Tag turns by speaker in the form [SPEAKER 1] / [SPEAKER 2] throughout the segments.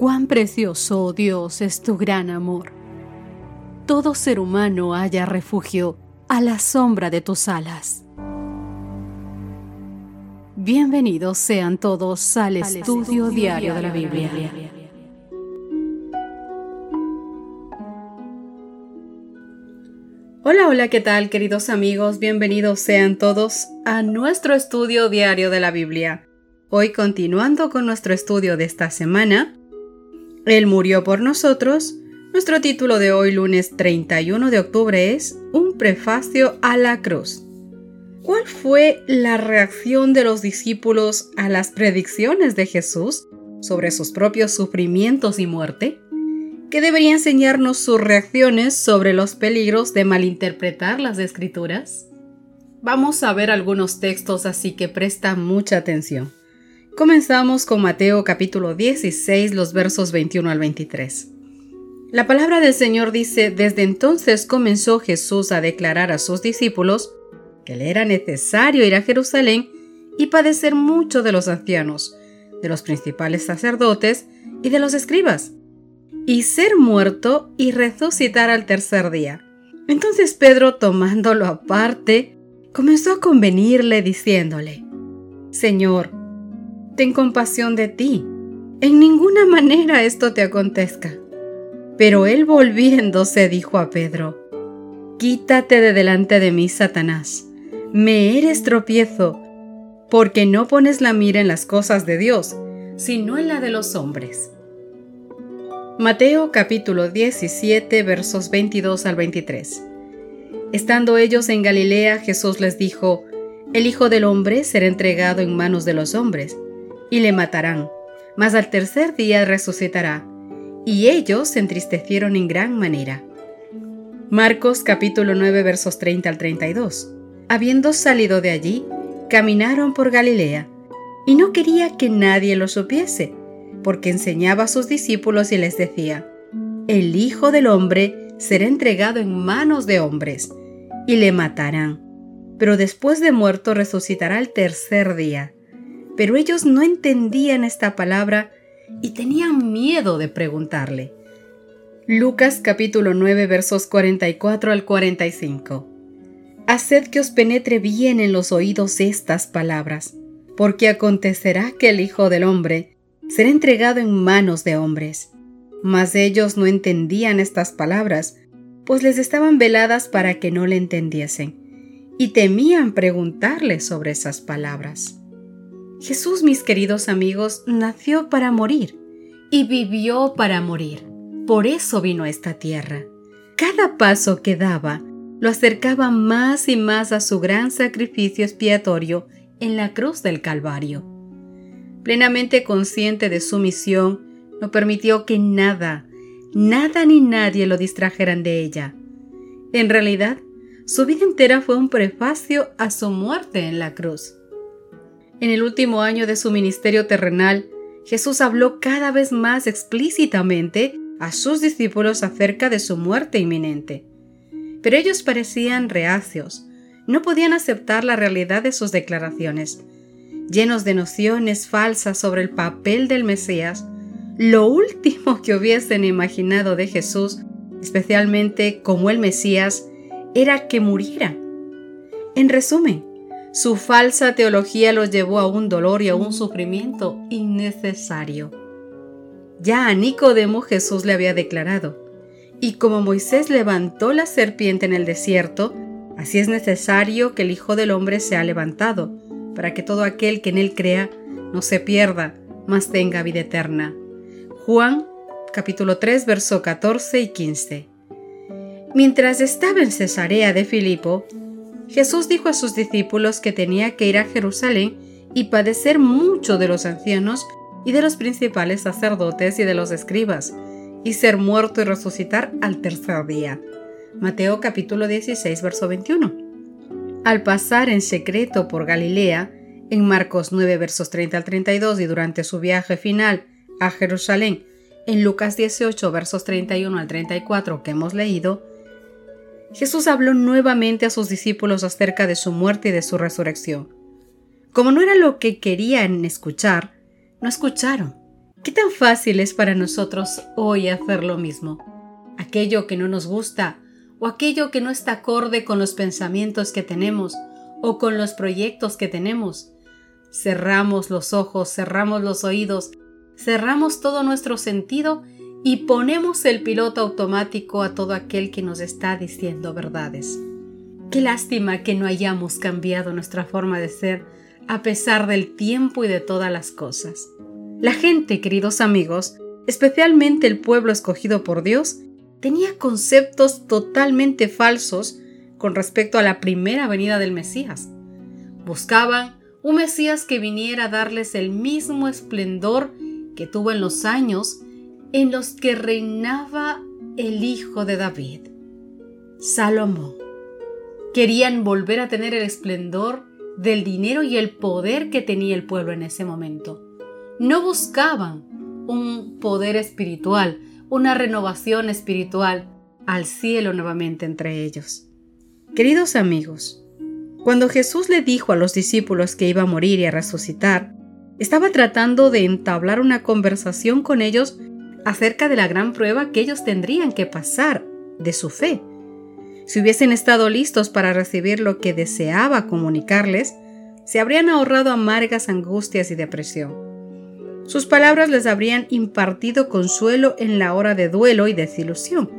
[SPEAKER 1] Cuán precioso, oh Dios, es tu gran amor. Todo ser humano haya refugio a la sombra de tus alas. Bienvenidos sean todos al, estudio, diario de la Biblia.
[SPEAKER 2] Hola, hola, ¿qué tal queridos amigos? Bienvenidos sean todos a nuestro estudio diario de la Biblia. Hoy continuando con nuestro estudio de esta semana, Él murió por nosotros. Nuestro título de hoy lunes 31 de octubre es Un prefacio a la cruz. ¿Cuál fue la reacción de los discípulos a las predicciones de Jesús sobre sus propios sufrimientos y muerte? que debería enseñarnos sus reacciones sobre los peligros de malinterpretar las escrituras? Vamos a ver algunos textos, así que presta mucha atención. Comenzamos con Mateo capítulo 16, los versos 21 al 23. La palabra del Señor dice, desde entonces comenzó Jesús a declarar a sus discípulos que le era necesario ir a Jerusalén y padecer mucho de los ancianos, de los principales sacerdotes y de los escribas y ser muerto y resucitar al tercer día. Entonces Pedro, tomándolo aparte, comenzó a convenirle diciéndole, Señor, ten compasión de ti, en ninguna manera esto te acontezca. Pero él volviéndose dijo a Pedro, Quítate de delante de mí, Satanás, me eres tropiezo, porque no pones la mira en las cosas de Dios, sino en la de los hombres. Mateo capítulo 17 versos 22 al 23. Estando ellos en Galilea, Jesús les dijo, El Hijo del Hombre será entregado en manos de los hombres, y le matarán, mas al tercer día resucitará. Y ellos se entristecieron en gran manera. Marcos capítulo 9 versos 30 al 32. Habiendo salido de allí, caminaron por Galilea, y no quería que nadie lo supiese porque enseñaba a sus discípulos y les decía, El Hijo del Hombre será entregado en manos de hombres, y le matarán, pero después de muerto resucitará el tercer día. Pero ellos no entendían esta palabra y tenían miedo de preguntarle. Lucas capítulo 9 versos 44 al 45. Haced que os penetre bien en los oídos estas palabras, porque acontecerá que el Hijo del Hombre será entregado en manos de hombres. Mas ellos no entendían estas palabras, pues les estaban veladas para que no le entendiesen, y temían preguntarle sobre esas palabras. Jesús, mis queridos amigos, nació para morir y vivió para morir. Por eso vino a esta tierra. Cada paso que daba lo acercaba más y más a su gran sacrificio expiatorio en la cruz del Calvario plenamente consciente de su misión, no permitió que nada, nada ni nadie lo distrajeran de ella. En realidad, su vida entera fue un prefacio a su muerte en la cruz. En el último año de su ministerio terrenal, Jesús habló cada vez más explícitamente a sus discípulos acerca de su muerte inminente. Pero ellos parecían reacios, no podían aceptar la realidad de sus declaraciones llenos de nociones falsas sobre el papel del Mesías, lo último que hubiesen imaginado de Jesús, especialmente como el Mesías, era que muriera. En resumen, su falsa teología los llevó a un dolor y a un sufrimiento innecesario. Ya a Nicodemo Jesús le había declarado, y como Moisés levantó la serpiente en el desierto, así es necesario que el Hijo del Hombre sea levantado, para que todo aquel que en él crea no se pierda, mas tenga vida eterna. Juan capítulo 3 verso 14 y 15. Mientras estaba en Cesarea de Filipo, Jesús dijo a sus discípulos que tenía que ir a Jerusalén y padecer mucho de los ancianos y de los principales sacerdotes y de los escribas, y ser muerto y resucitar al tercer día. Mateo capítulo 16 verso 21. Al pasar en secreto por Galilea, en Marcos 9 versos 30 al 32 y durante su viaje final a Jerusalén, en Lucas 18 versos 31 al 34 que hemos leído, Jesús habló nuevamente a sus discípulos acerca de su muerte y de su resurrección. Como no era lo que querían escuchar, no escucharon ¿Qué tan fácil es para nosotros hoy hacer lo mismo? Aquello que no nos gusta o aquello que no está acorde con los pensamientos que tenemos o con los proyectos que tenemos. Cerramos los ojos, cerramos los oídos, cerramos todo nuestro sentido y ponemos el piloto automático a todo aquel que nos está diciendo verdades. Qué lástima que no hayamos cambiado nuestra forma de ser a pesar del tiempo y de todas las cosas. La gente, queridos amigos, especialmente el pueblo escogido por Dios, tenía conceptos totalmente falsos con respecto a la primera venida del Mesías. Buscaban un Mesías que viniera a darles el mismo esplendor que tuvo en los años en los que reinaba el hijo de David, Salomón. Querían volver a tener el esplendor del dinero y el poder que tenía el pueblo en ese momento no buscaban un poder espiritual, una renovación espiritual al cielo nuevamente entre ellos. Queridos amigos, cuando Jesús le dijo a los discípulos que iba a morir y a resucitar, estaba tratando de entablar una conversación con ellos acerca de la gran prueba que ellos tendrían que pasar de su fe. Si hubiesen estado listos para recibir lo que deseaba comunicarles, se habrían ahorrado amargas angustias y depresión. Sus palabras les habrían impartido consuelo en la hora de duelo y desilusión.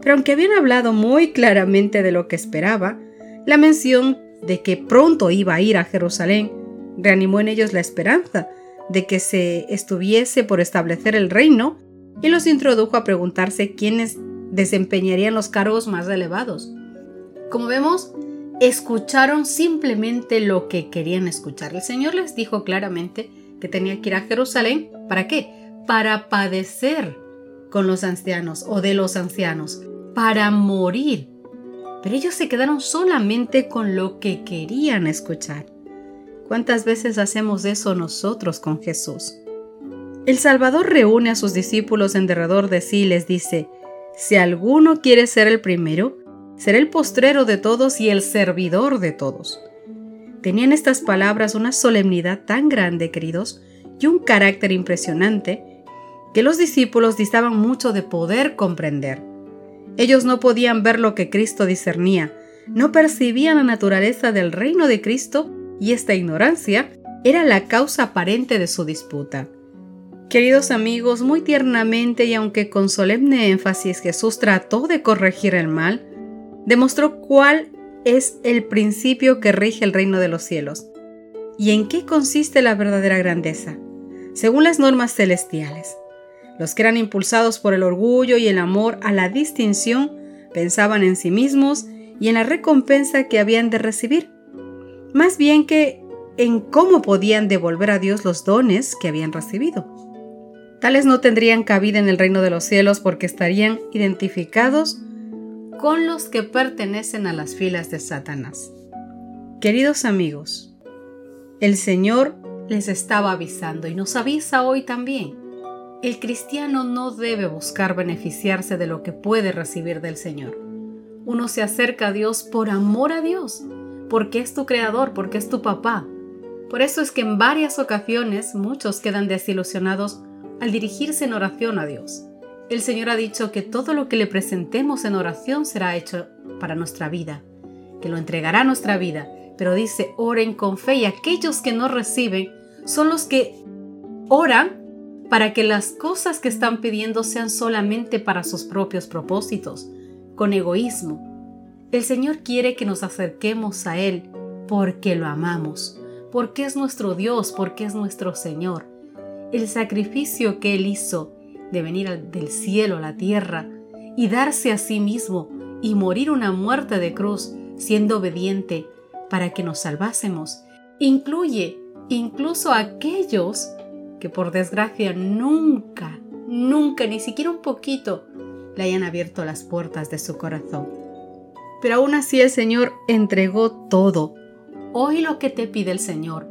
[SPEAKER 2] Pero aunque habían hablado muy claramente de lo que esperaba, la mención de que pronto iba a ir a Jerusalén reanimó en ellos la esperanza de que se estuviese por establecer el reino y los introdujo a preguntarse quiénes desempeñarían los cargos más elevados. Como vemos, escucharon simplemente lo que querían escuchar. El Señor les dijo claramente que tenía que ir a Jerusalén. ¿Para qué? Para padecer con los ancianos o de los ancianos, para morir. Pero ellos se quedaron solamente con lo que querían escuchar. ¿Cuántas veces hacemos eso nosotros con Jesús? El Salvador reúne a sus discípulos en derredor de sí y les dice, si alguno quiere ser el primero, será el postrero de todos y el servidor de todos. Tenían estas palabras una solemnidad tan grande, queridos, y un carácter impresionante, que los discípulos distaban mucho de poder comprender. Ellos no podían ver lo que Cristo discernía, no percibían la naturaleza del reino de Cristo y esta ignorancia era la causa aparente de su disputa. Queridos amigos, muy tiernamente y aunque con solemne énfasis Jesús trató de corregir el mal, demostró cuál es el principio que rige el reino de los cielos. ¿Y en qué consiste la verdadera grandeza? Según las normas celestiales. Los que eran impulsados por el orgullo y el amor a la distinción pensaban en sí mismos y en la recompensa que habían de recibir, más bien que en cómo podían devolver a Dios los dones que habían recibido. Tales no tendrían cabida en el reino de los cielos porque estarían identificados con los que pertenecen a las filas de Satanás. Queridos amigos, el Señor les estaba avisando y nos avisa hoy también. El cristiano no debe buscar beneficiarse de lo que puede recibir del Señor. Uno se acerca a Dios por amor a Dios, porque es tu creador, porque es tu papá. Por eso es que en varias ocasiones muchos quedan desilusionados al dirigirse en oración a Dios. El Señor ha dicho que todo lo que le presentemos en oración será hecho para nuestra vida, que lo entregará a nuestra vida, pero dice, oren con fe y aquellos que no reciben son los que oran para que las cosas que están pidiendo sean solamente para sus propios propósitos, con egoísmo. El Señor quiere que nos acerquemos a Él porque lo amamos, porque es nuestro Dios, porque es nuestro Señor. El sacrificio que Él hizo de venir del cielo a la tierra y darse a sí mismo y morir una muerte de cruz siendo obediente para que nos salvásemos, incluye incluso a aquellos que por desgracia nunca, nunca, ni siquiera un poquito, le hayan abierto las puertas de su corazón. Pero aún así el Señor entregó todo. Hoy lo que te pide el Señor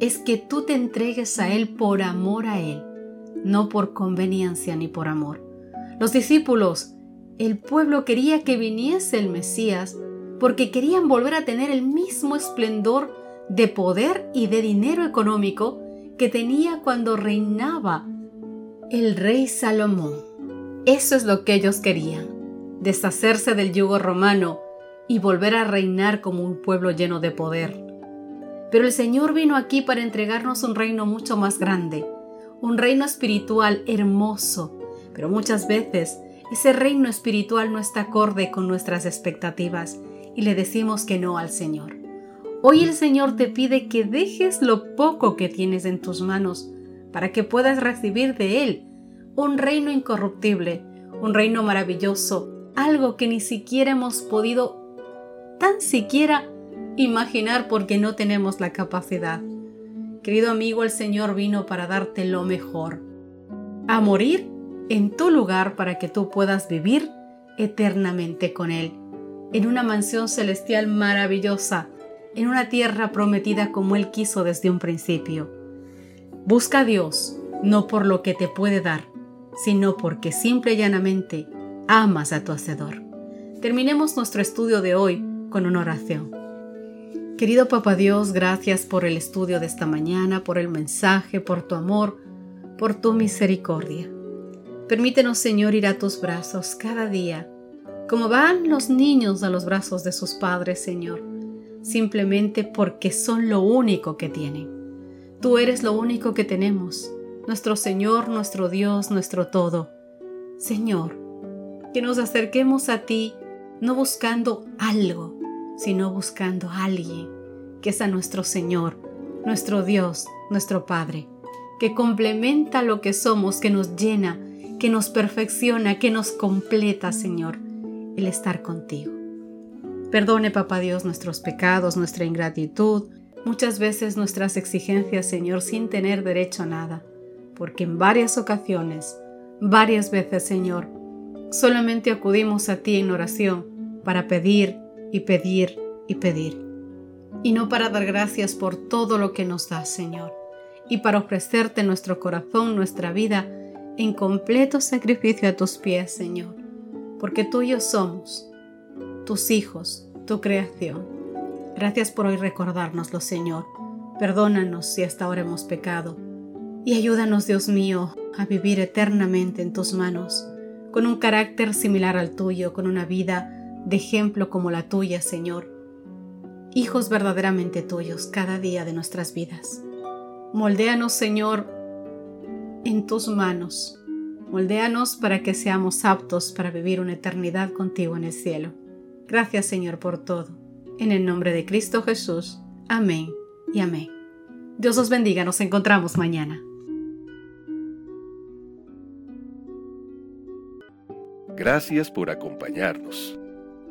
[SPEAKER 2] es que tú te entregues a Él por amor a Él no por conveniencia ni por amor. Los discípulos, el pueblo quería que viniese el Mesías porque querían volver a tener el mismo esplendor de poder y de dinero económico que tenía cuando reinaba El rey Salomón. Eso es lo que ellos querían, deshacerse del yugo romano y volver a reinar como un pueblo lleno de poder. Pero el Señor vino aquí para entregarnos un reino mucho más grande, un reino espiritual hermoso, pero muchas veces ese reino espiritual no está acorde con nuestras expectativas y le decimos que no al Señor. Hoy el Señor te pide que dejes lo poco que tienes en tus manos para que puedas recibir de Él un reino incorruptible, un reino maravilloso, algo que ni siquiera hemos podido tan siquiera imaginar porque no tenemos la capacidad. Querido amigo, el Señor vino para darte lo mejor, a morir en tu lugar para que tú puedas vivir eternamente con Él, en una mansión celestial maravillosa, en una tierra prometida como Él quiso desde un principio. Busca a Dios, no por lo que te puede dar, sino porque simple y llanamente amas a tu Hacedor. Terminemos nuestro estudio de hoy con una oración. Querido Papá Dios, gracias por el estudio de esta mañana, por el mensaje, por tu amor, por tu misericordia. Permítenos, Señor, ir a tus brazos cada día, como van los niños a los brazos de sus padres, Señor, simplemente porque son lo único que tienen. Tú eres lo único que tenemos, nuestro Señor, nuestro Dios, nuestro todo. Señor, que nos acerquemos a ti no buscando algo, sino buscando a alguien que es a nuestro Señor, nuestro Dios, nuestro Padre, que complementa lo que somos, que nos llena, que nos perfecciona, que nos completa, Señor, el estar contigo. Perdone, Papá Dios, nuestros pecados, nuestra ingratitud, muchas veces nuestras exigencias, Señor, sin tener derecho a nada, porque en varias ocasiones, varias veces, Señor, solamente acudimos a ti en oración para pedir y pedir y pedir. Y no para dar gracias por todo lo que nos das, Señor, y para ofrecerte nuestro corazón, nuestra vida, en completo sacrificio a tus pies, Señor, porque tuyos somos, tus hijos, tu creación. Gracias por hoy recordárnoslo, Señor. Perdónanos si hasta ahora hemos pecado. Y ayúdanos, Dios mío, a vivir eternamente en tus manos, con un carácter similar al tuyo, con una vida de ejemplo como la tuya, Señor. Hijos verdaderamente tuyos cada día de nuestras vidas. Moldéanos, Señor, en tus manos. Moldéanos para que seamos aptos para vivir una eternidad contigo en el cielo. Gracias, Señor, por todo. En el nombre de Cristo Jesús. Amén y amén. Dios os bendiga. Nos encontramos mañana.
[SPEAKER 3] Gracias por acompañarnos.